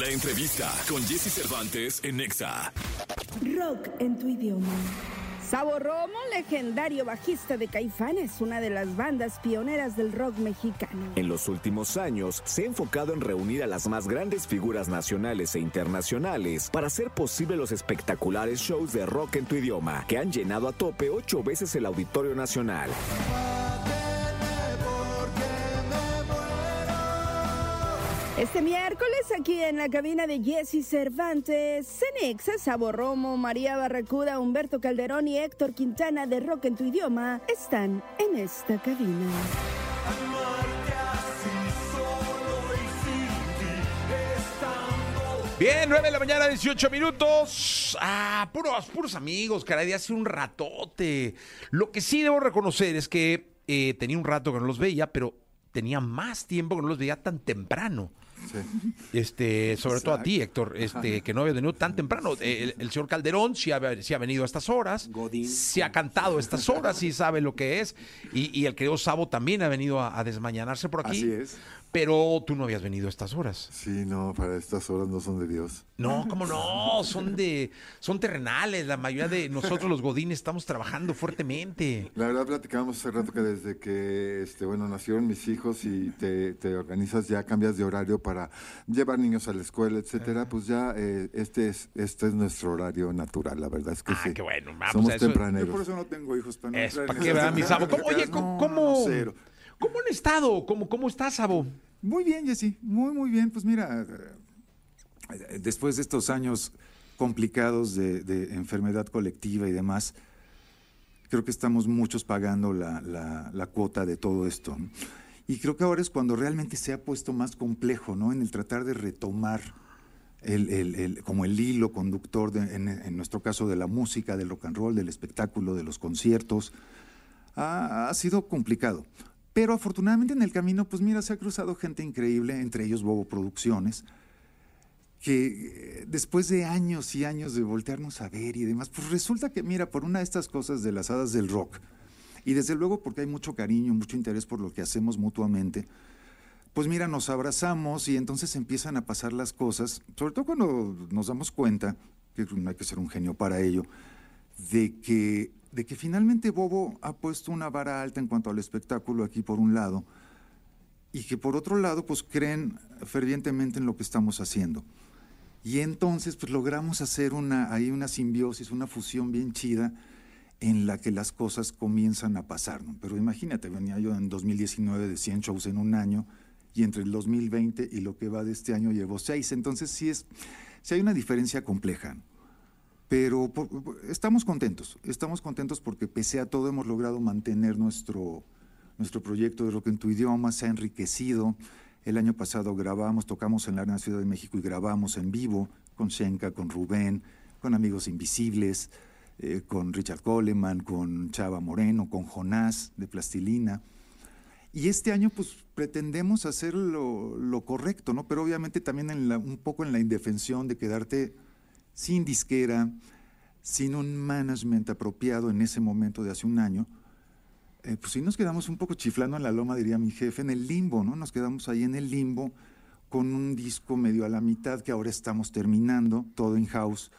La entrevista con Jesse Cervantes en Nexa. Rock en tu idioma. Sabo Romo, legendario bajista de Caifanes, una de las bandas pioneras del rock mexicano. En los últimos años se ha enfocado en reunir a las más grandes figuras nacionales e internacionales para hacer posible los espectaculares shows de rock en tu idioma, que han llenado a tope ocho veces el Auditorio Nacional. Este miércoles aquí en la cabina de Jesse Cervantes, Cenexa, Sabo Romo, María Barracuda, Humberto Calderón y Héctor Quintana de Rock en tu idioma están en esta cabina. Bien, 9 de la mañana, 18 minutos. Ah, puros, puros amigos, caray, de hace un ratote. Lo que sí debo reconocer es que eh, tenía un rato que no los veía, pero tenía más tiempo que no los veía tan temprano. Este, sobre todo a ti, Héctor, este, que no había venido tan temprano. El, el señor Calderón sí ha, sí ha venido a estas horas, sí ha cantado a estas horas, sí sabe lo que es. Y, y el querido Sabo también ha venido a, a desmañanarse por aquí. Así es. Pero tú no habías venido a estas horas. Sí, no, para estas horas no son de Dios. No, ¿cómo no? Son de, son terrenales. La mayoría de nosotros los godines estamos trabajando fuertemente. La verdad platicábamos hace rato que desde que, este, bueno, nacieron mis hijos y te, te organizas ya, cambias de horario para llevar niños a la escuela, etcétera, pues ya eh, este es, este es nuestro horario natural. La verdad es que Ah, sí. qué bueno. Vamos Somos a eso. tempraneros. Yo por eso no tengo hijos para no Es, ¿para qué, verdad, mi Sabo? ¿Cómo- oye. ¿cómo, No, cómo, no, cero. Cómo han estado? ¿Cómo, cómo estás, Sabo? Muy bien, Jessy, muy, muy bien. Pues mira, eh, después de estos años complicados de, enfermedad colectiva y demás, creo que estamos muchos pagando la, la- la cuota de todo esto. Y creo que ahora es cuando realmente se ha puesto más complejo, ¿no? En el tratar de retomar el, el- el- como el hilo conductor, de- en, en nuestro caso, de la música, del rock and roll, del espectáculo, de los conciertos. Ha, ha sido complicado. Pero afortunadamente en el camino, pues mira, se ha cruzado gente increíble, entre ellos Bobo Producciones, que eh, después de años y años de voltearnos a ver y demás, pues resulta que, mira, por una de estas cosas de las hadas del rock, y desde luego porque hay mucho cariño, mucho interés por lo que hacemos mutuamente, pues mira, nos abrazamos y entonces empiezan a pasar las cosas, sobre todo cuando nos damos cuenta, que no hay que ser un genio para ello, de que, de que finalmente Bobo ha puesto una vara alta en cuanto al espectáculo aquí por un lado, y que por otro lado pues creen fervientemente en lo que estamos haciendo. Y entonces pues logramos hacer una, ahí una simbiosis, una fusión bien chida en la que las cosas comienzan a pasar. Pero imagínate, venía yo en 2019 de 100 shows en un año y entre el 2020 y lo que va de este año llevo seis. Entonces sí, es, sí hay una diferencia compleja. Pero estamos contentos, estamos contentos porque pese a todo hemos logrado mantener nuestro, nuestro proyecto de Rock en tu idioma, se ha enriquecido. El año pasado grabamos, tocamos en la Arena Ciudad de México y grabamos en vivo con Shenka, con Rubén, con Amigos Invisibles, eh, con Richard Coleman, con Chava Moreno, con Jonás de Plastilina. Y este año, pues, pretendemos hacer lo, lo correcto, ¿no? Pero obviamente también en un poco en la indefensión de quedarte sin disquera, sin un management apropiado en ese momento de hace un año, eh, pues sí nos quedamos un poco chiflando en la loma, diría mi jefe, en el limbo, ¿no? Nos quedamos ahí en el limbo con un disco medio a la mitad que ahora estamos terminando, todo in house,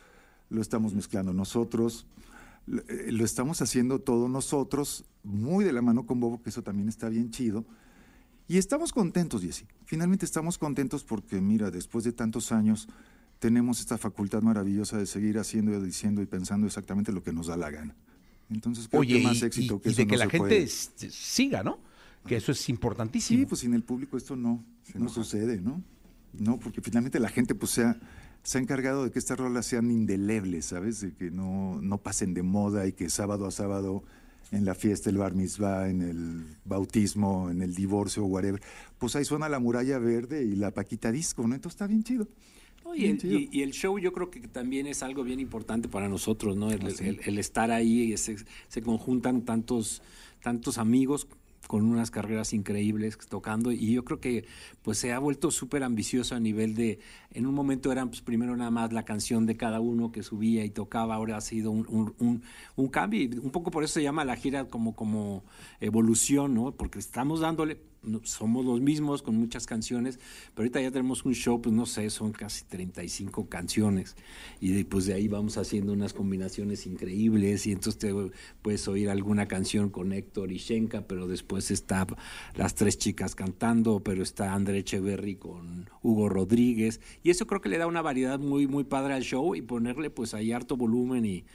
lo estamos mezclando nosotros, lo, eh, lo estamos haciendo todo nosotros, muy de la mano con Bobo, que eso también está bien chido. Y estamos contentos, Jessy. Finalmente estamos contentos porque, mira, después de tantos años, tenemos esta facultad maravillosa de seguir haciendo, diciendo y pensando exactamente lo que nos da la gana. Entonces, creo Oye, que más y, éxito y- que y eso de que no la gente puede. siga, ¿no? Que eso es importantísimo. Sí, pues sin el público esto no, no sucede, ¿no? No, porque finalmente la gente pues se ha, se ha encargado de que estas rolas sean indelebles, ¿sabes? De que no, no pasen de moda y que sábado a sábado en la fiesta, el bar mitzvah, en el bautismo, en el divorcio, whatever, pues ahí suena la muralla verde y la paquita disco, ¿no? Entonces está bien chido. No, y, el, y- y el show yo creo que también es algo bien importante para nosotros, ¿no? El, sí. el- el estar ahí, y se, se conjuntan tantos, tantos amigos con unas carreras increíbles tocando y yo creo que pues se ha vuelto súper ambicioso a nivel de, en un momento eran pues primero nada más la canción de cada uno que subía y tocaba, ahora ha sido un, un- un- un cambio y un poco por eso se llama la gira como, como evolución, ¿no? Porque estamos dándole somos los mismos con muchas canciones, pero ahorita ya tenemos un show, pues no sé, son casi 35 canciones y pues de ahí vamos haciendo unas combinaciones increíbles y entonces te puedes oír alguna canción con Héctor y Shenka, pero después está las tres chicas cantando, pero está André Echeverry con Hugo Rodríguez y eso creo que le da una variedad muy muy padre al show y ponerle pues ahí harto volumen y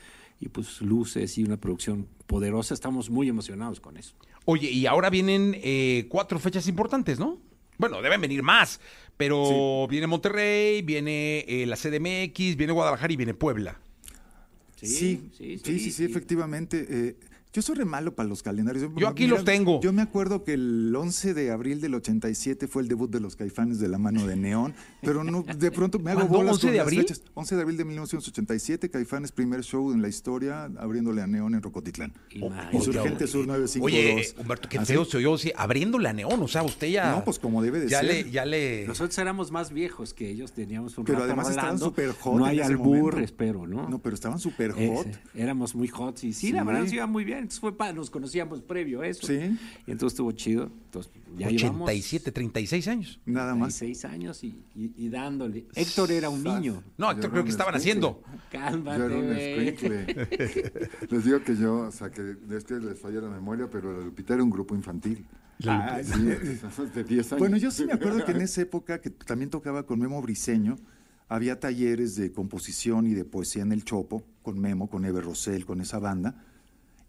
y pues luces y una producción poderosa. Estamos muy emocionados con eso. Oye, y ahora vienen eh, cuatro fechas importantes, ¿no? Bueno, deben venir más, pero viene Monterrey, viene eh, la CDMX, viene Guadalajara y viene Puebla. Sí, sí, sí, sí, efectivamente. Eh, yo soy re malo para los calendarios. Yo aquí los tengo. Yo me acuerdo que el 11 de abril del 87 fue el debut de los Caifanes de la mano de Neón, pero no, de pronto me hago bolas 11 de abril? 11 de abril de 1987, Caifanes primer show en la historia abriéndole a Neón en Rocotitlán. Insurgente Sur 952. Oye, Humberto, qué feo se oyó, sí, abriéndole a Neón, o sea, usted ya No, pues como debe de ya ser. Le, ya le Nosotros éramos más viejos que ellos, teníamos un Pero además estaban súper hot No hay albur, momento. espero, ¿no? No, pero estaban súper Ese, hot. éramos muy hot y sí, la verdad nos iba muy bien. Entonces fue pa- nos conocíamos previo a eso. Sí. Y entonces estuvo chido. Entonces ya llevamos 87, 36 años. Nada más. 16 años y, y- y dándole. Héctor era un niño. No, Yo creo que estaban haciendo. Yo era Cálmate, un. Les digo que yo, o sea, que de este les falla la memoria, pero la Lupita era un grupo infantil. Ah, Sí, de 10 años. Bueno, yo sí me acuerdo que en esa época que también tocaba con Memo Briseño, había talleres de composición y de poesía en el Chopo, con Memo, con Eber Rosell, con esa banda,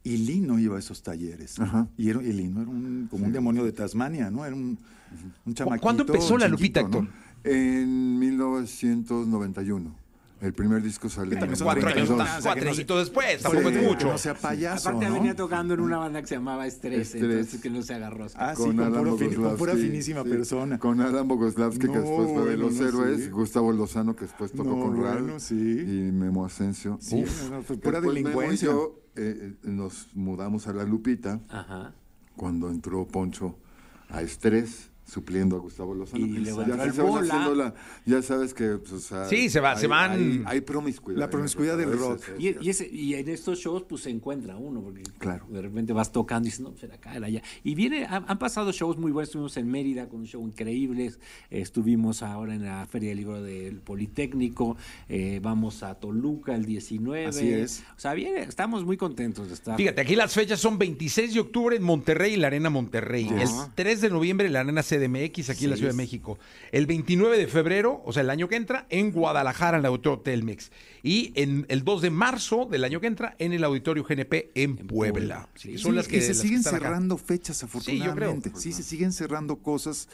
y Lino iba a esos talleres. Ajá. Y, era, y Lino era un, como un demonio de Tasmania, ¿no? Era un, un chamaquito. ¿Cuándo empezó la Lupita, chiquito, ¿no? Héctor? En 1991. El primer disco sale en Cuatro años, 92. o sea, cuatro que no añitos después, Sí, tampoco es mucho. no sea payaso, Aparte ¿no? venía tocando en una banda que se llamaba Estrés, Estrés. entonces que no se agarró. Ah, sí, con, puro fin- con pura finísima sí, persona. Con Adam Bogoslavski, que después fue de Los no, Héroes, sí. Gustavo Lozano, que después tocó No, con Ral, bueno, sí. y Memo Asensio. Sí, no, no, fue pura Después Memo y delincuencia. yo eh, eh, nos mudamos a La Lupita Ajá. cuando entró Poncho a Estrés, supliendo a Gustavo Lozano. Y luego ya, entró sí el se van Bola. haciendo la- ya sabes que, pues, o sea, Sí, se va- se van- Hay, hay promiscuidad. La promiscuidad del rock. Y, es- y ese- y en estos shows pues se encuentra uno, porque Claro. de repente vas tocando y dices, no, pues era acá, era allá. Y viene, han, han pasado shows muy buenos, estuvimos en Mérida con un show increíble, estuvimos ahora en la Feria del Libro del Politécnico, eh, vamos a Toluca el 19. Así es. O sea, viene, estamos muy contentos de estar. Fíjate, aquí las fechas son 26 de octubre en Monterrey y la Arena Monterrey. El 3 de noviembre en la Arena CDMX aquí en la Ciudad de México. El 29 de febrero, o sea, el año que entra, en Guadalajara en el Auditorio Telmex. Y en el 2 de marzo del año que entra en el Auditorio GNP en, Puebla. Puebla. Sí, Sí, son Sí, las que y se las que siguen cerrando fechas, yo creo. afortunadamente. Sí, se siguen cerrando cosas.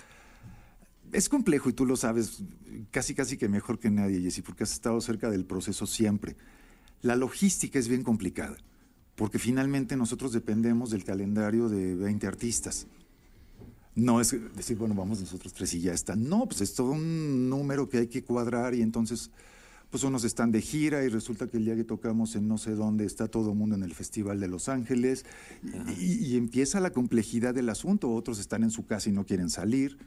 Es complejo y tú lo sabes casi casi que mejor que nadie, Jessy, porque has estado cerca del proceso siempre. La logística es bien complicada, porque finalmente nosotros dependemos del calendario de 20 artistas. No es decir, bueno, vamos nosotros tres y ya está. No, pues es todo un número que hay que cuadrar y entonces, pues unos están de gira y resulta que el día que tocamos en no sé dónde está todo el mundo en el Festival de Los Ángeles y, y empieza la complejidad del asunto. Otros están en su casa y no quieren salir.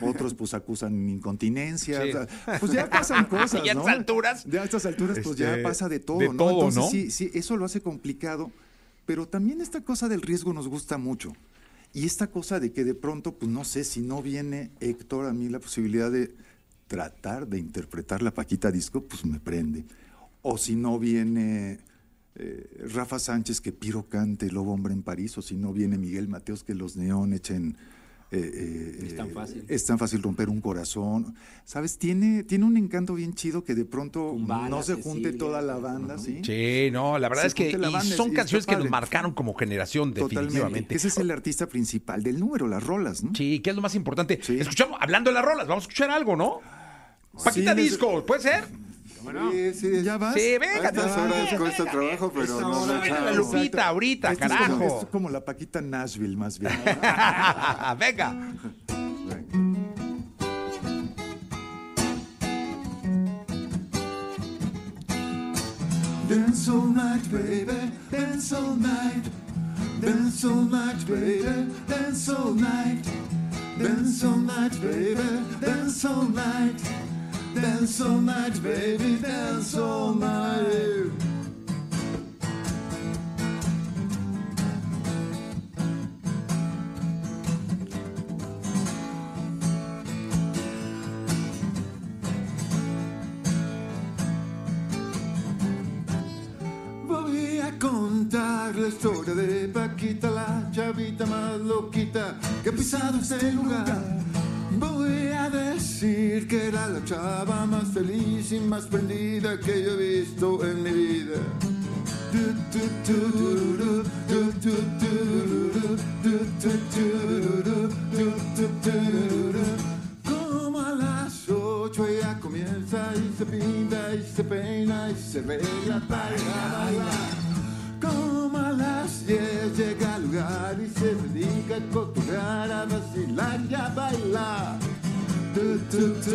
Otros pues acusan incontinencia. Sí. o sea, pues ya pasan cosas, Ya a ¿no? estas alturas. Ya a estas alturas pues ya Este, pasa de todo, de ¿no? todo, Entonces ¿no? sí, sí, eso lo hace complicado, pero también esta cosa del riesgo nos gusta mucho. Y esta cosa de que de pronto, pues no sé, si no viene Héctor a mí la posibilidad de tratar de interpretar la Paquita Disco, pues me prende. O si no viene eh, Rafa Sánchez que Piro cante Lobo Hombre en París, o si no viene Miguel Mateos que los neón echen... eh, eh, Es tan eh, fácil. es tan fácil romper un corazón. ¿Sabes? Tiene, tiene un encanto bien chido que de pronto no se junte Cecilia, toda la banda, ¿sí? Sí, no, la verdad Se es que y son y canciones que nos marcaron como generación, Totalmente. definitivamente. Ese es el artista principal del número, las rolas, ¿no? Sí, ¿qué es lo más importante? Sí. Escuchamos, hablando de las rolas, vamos a escuchar algo, ¿no? Paquita Sí, Disco, ¿puede ser? Sí, sí. ¿Ya vas? Sí, A venga, estas horas cuesta venga. trabajo, pero no la. Lupita, ahorita, Esto es como- carajo. esto es como la Paquita Nashville, más bien. venga. Dance all night, baby, dance all night. Dance all night, baby, dance all night. Dance all night, baby, dance all night. Dance all night, baby, dance all night. Voy a contar la historia de Paquita, la chavita más loquita que ha pisado este lugar. Que era la chava más feliz y más prendida que yo he visto en mi vida. Como a las ocho ella comienza y se pinta y se peina y se arregla para ir a Dance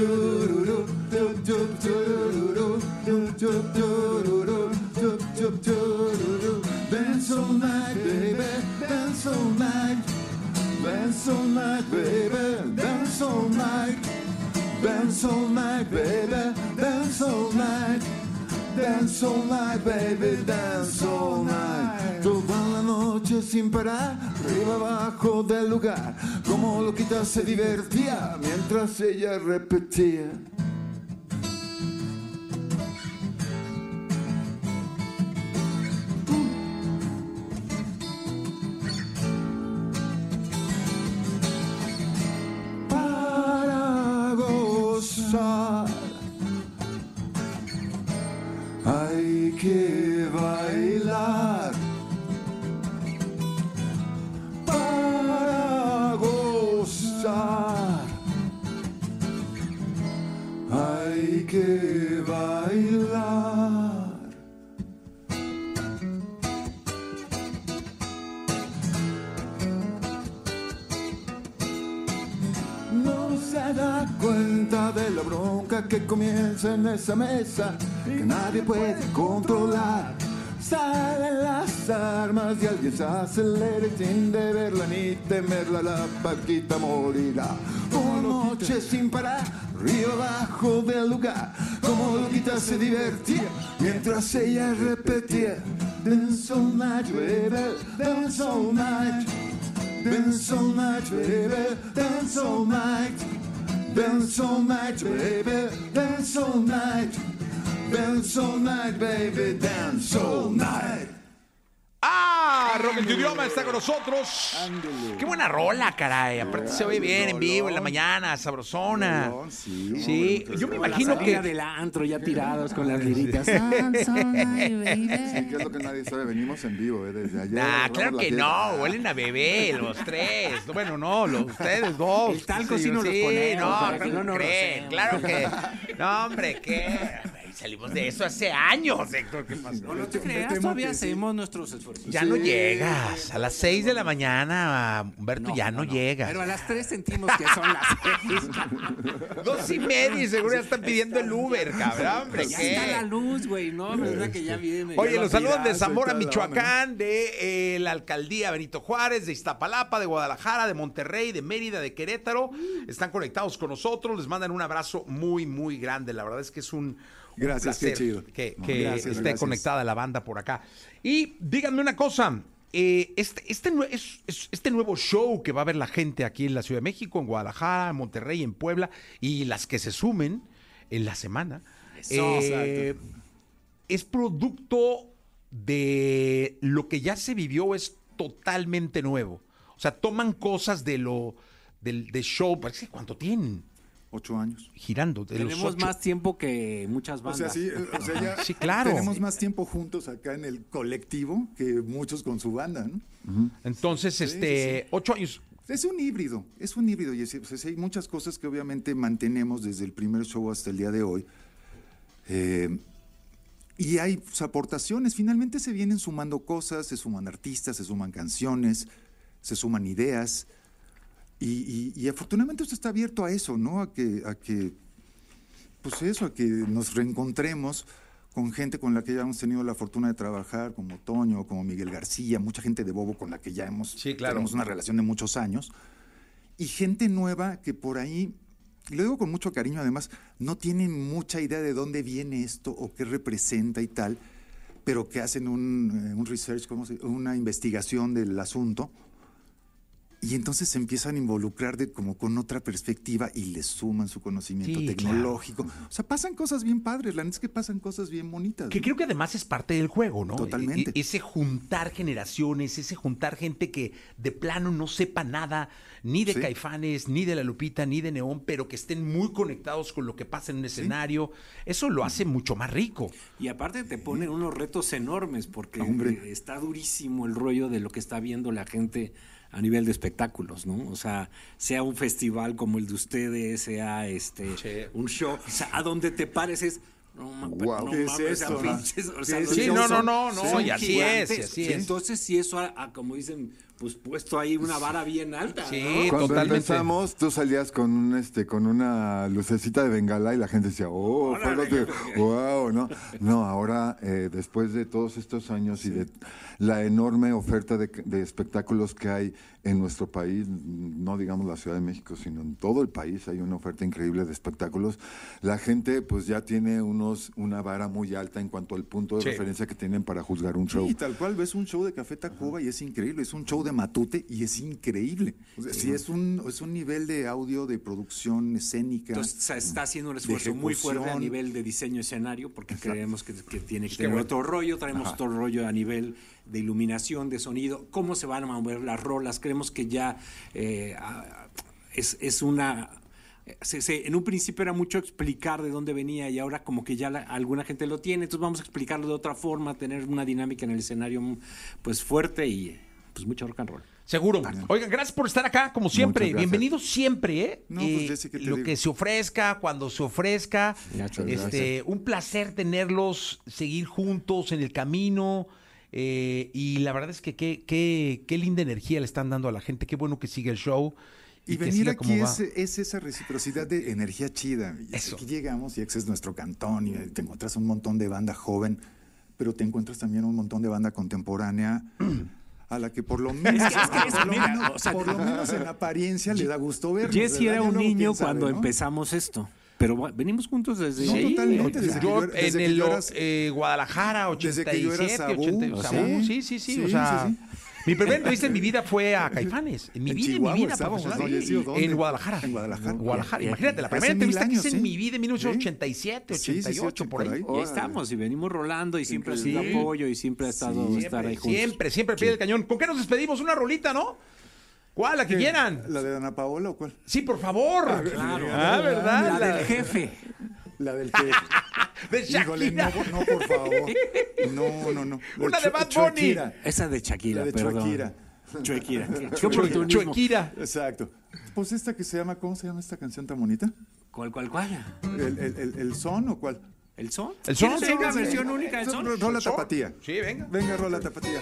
all night, baby, dance all night. Dance all night, baby, dance all night. Dance all night, baby, dance all night. Dance all night, baby, dance all night. La noche sin parar, arriba abajo del lugar. Como loquita se divertía mientras ella repetía. Comienza en esa mesa que nadie puede controlar. Salen las armas y alguien se acelera sin deberla ni temerla la paquita morirá. Una noche sin parar, río abajo del lugar, como loquita se divertía mientras ella repetía. Dance all night, baby, dance all night. Dance all night, baby, dance all night. Dance all night, baby, dance all night. Dance all night, baby, dance all night. Rock en tu idioma está con nosotros. Qué buena rola, caray. Aparte se oye bien en vivo en la mañana, sabrosona. Sí, Sí, yo me imagino que del antro ya tirados con las liritas. Sí, que es lo que nadie sabe. Venimos en vivo, ¿eh? Desde ayer. Nah, claro la que no, huelen a bebé los tres. Bueno, no, los, ustedes dos. El talco sí los ponemos, no, para que ¿cómo no nos creen? Claro que. No, hombre, ¿qué? Salimos de eso hace años, Héctor. ¿Qué pasó? No te creas, todavía hacemos nuestros esfuerzos. Ya no llegas. A las seis de la mañana, Humberto, ya no, llegas. Pero a las tres sentimos que son las seis. Dos y media y seguro ya están pidiendo el Uber, cabrón, hombre. ya ¿qué? está la luz, güey, ¿no? ¿Verdad que ya viene? Oye, Ya los saludan de Zamora, Michoacán, de eh, la alcaldía Benito Juárez, de Iztapalapa, de Guadalajara, de Monterrey, de Mérida, de Querétaro. Están conectados con nosotros, les mandan un abrazo muy, muy grande. La verdad es que es un Gracias, qué chido. que, No, que gracias, esté gracias. conectada la banda por acá. Y díganme una cosa. eh, este, este, es- es- este nuevo show que va a ver la gente aquí en la Ciudad de México, en Guadalajara, en Monterrey, en Puebla, y las que se sumen en la semana, eh, es producto de lo que ya se vivió, es totalmente nuevo. O sea, toman cosas de lo del de show, parece que cuánto tienen Ocho años. girando. De los Tenemos ocho. más tiempo que muchas O bandas. sea, sí, o sea, ya Sí, claro. tenemos más tiempo juntos acá en el colectivo que muchos con su banda, ¿no? Entonces, este, ocho años. Es un híbrido, es un híbrido, y hay muchas cosas que obviamente mantenemos desde el primer show hasta el día de hoy. Eh, y hay pues, aportaciones, finalmente se vienen sumando cosas, se suman artistas, se suman canciones, se suman ideas. Y, y- y afortunadamente usted está abierto a eso, ¿no? A que, a que, pues eso, a que nos reencontremos con gente con la que ya hemos tenido la fortuna de trabajar, como Toño, como Miguel García, mucha gente de Bobo con la que ya hemos Sí, claro. tenemos una relación de muchos años, y gente nueva que por ahí, lo digo con mucho cariño además, no tienen mucha idea de dónde viene esto o qué representa y tal, pero que hacen un, eh, un research, ¿cómo se- una investigación del asunto y entonces se empiezan a involucrar de, como con otra perspectiva y les suman su conocimiento Sí, tecnológico. O sea, pasan cosas bien padres, la neta es que pasan cosas bien bonitas. Que ¿no? creo que además es parte del juego, ¿no? Totalmente. E- e- ese juntar generaciones, ese juntar gente que de plano no sepa nada, ni de Sí. Caifanes, ni de La Lupita, ni de Neón, pero que estén muy conectados con lo que pasa en un escenario. Eso lo hace mucho más rico. Y aparte te pone unos retos enormes porque Hombre. está durísimo el rollo de lo que está viendo la gente a nivel de espectáculos, ¿no? O sea, sea un festival como el de ustedes, sea este un show, o sea, a donde te pares es no, Guau, no ¿qué es mames, eso, es los Sí, no, no, no, no, y así es, y así es. entonces sí eso, ha, como dicen, pues puesto ahí una vara bien alta, Sí, ¿no? Cuando totalmente. empezamos, tú salías con un este, con una lucecita de bengala y la gente decía, oh, fíjate, wow, ¿no? No, ahora, eh, después de todos estos años y de la enorme oferta de, de espectáculos que hay en nuestro país, no digamos la Ciudad de México, sino en todo el país hay una oferta increíble de espectáculos, la gente pues ya tiene unos una vara muy alta en cuanto al punto de Sí. referencia que tienen para juzgar un show. Sí, tal cual ves un show de Café Tacuba y es increíble, es un show de Matute y es increíble. O sea, sí, es un, es un nivel de audio, de producción escénica. Entonces se está haciendo un esfuerzo muy fuerte a nivel de diseño escenario porque creemos que, que tiene que qué tener bueno. otro rollo, traemos otro rollo a nivel de iluminación, de sonido, cómo se van a mover las rolas, creemos que ya eh, es, es una... se- se- en un principio era mucho explicar de dónde venía y ahora como que ya la- alguna gente lo tiene, entonces vamos a explicarlo de otra forma, tener una dinámica en el escenario pues fuerte y pues mucho rock and roll. Seguro. Oigan, gracias por estar acá, como siempre. Bienvenidos siempre, ¿eh? No, pues, Eh, Jessy, ¿qué te lo digo? que se ofrezca, cuando se ofrezca. Muchas Este, un placer tenerlos, seguir juntos en el camino. eh, y la verdad es que qué, qué, qué linda energía le están dando a la gente. Qué bueno que sigue el show. Y, que venir aquí es, es esa reciprocidad de energía chida. Y Eso. Aquí llegamos y ese es nuestro cantón y te encuentras un montón de banda joven, pero te encuentras también un montón de banda contemporánea a la que por lo menos, es que- es que por, lo mira, menos o sea, por lo menos en apariencia le da gusto vernos. Jesse era un niño sabe, cuando ¿no? empezamos esto, pero venimos juntos desde... No, totalmente, desde que Yo desde en que el yo era- eh, desde Guadalajara, 87, que yo era Sabú, 80, sí. Sí, sí, sí, Sí, o sea, sí, mi primera entrevista en mi vida fue a Caifanes, en mi En vida, en Chihuahua mi vida profesional, ¿no, Jessy, o dónde? en Guadalajara, En Guadalajara. Guadalajara, imagínate, la primera entrevista que hice en sí. mi vida en 1987, Sí, sí, sí, 88, por ahí. por Y ahí estamos y venimos rolando y siempre ha sido apoyo y siempre ha estado estar ahí Siempre, juntos. siempre, siempre al pie del cañón. ¿Con qué nos despedimos? Una rolita, ¿no? ¿Cuál? La que quieran. ¿La de Ana Paola o cuál? Sí, por favor. Claro. Ah, ¿verdad? La del jefe. La del que... De Híjole, no, Shakira. no, por favor. No, no, no. Una de Bad Bunny. Esa de Shakira, La de perdón. Chuequira. Chuequira. Exacto. Pues esta que se llama, ¿cómo se llama esta canción tan bonita? ¿Cuál, cuál, cuál? ¿El, el, el, el son o cuál? ¿El son? ¿El son? ¿Quieres una versión única del son? Rola tapatía. Sí, venga. Venga, rola tapatía.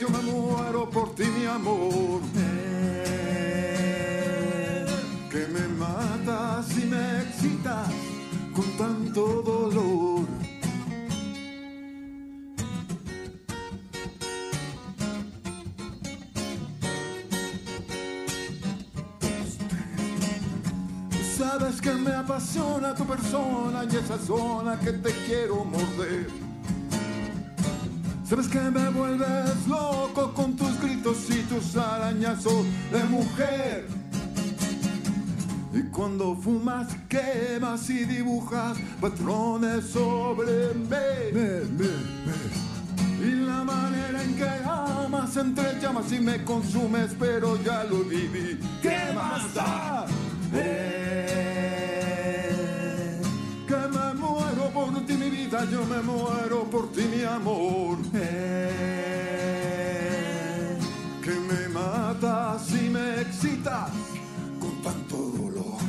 Yo me muero por ti, mi amor. Que me matas y me excitas con tanto dolor. Sabes que me apasiona tu persona y esa zona que te quiero morder. Sabes que me vuelves loco con tus gritos y tus arañazos de mujer. Y cuando fumas, quemas y dibujas patrones sobre mí. Y la manera en que amas entre llamas y me consumes, pero ya lo viví. ¿Qué más da? Eh, yo me muero por ti, mi amor. Que me mata matas y me excitas con tanto dolor.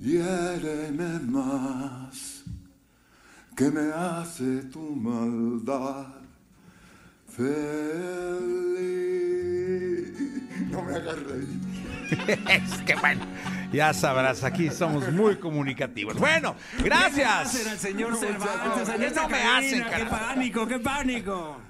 Hiéreme más que me hace tu maldad feliz. No me agarré. es que bueno, ya sabrás, aquí somos muy comunicativos. Bueno, gracias. al señor Cervantes en ¿Qué esta no me hacen, ¡Qué pánico, qué pánico!